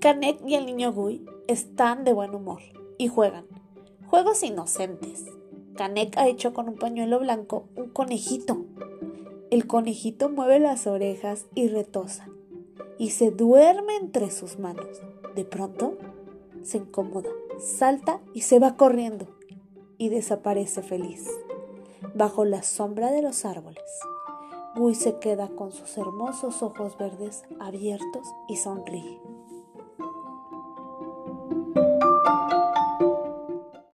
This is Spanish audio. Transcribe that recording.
Canek y el niño Gui están de buen humor y juegan. Juegos inocentes. Canek ha hecho con un pañuelo blanco un conejito. El conejito mueve las orejas y retosa y se duerme entre sus manos. De pronto se incomoda, salta y se va corriendo y desaparece feliz bajo la sombra de los árboles. Gui se queda con sus hermosos ojos verdes abiertos y sonríe.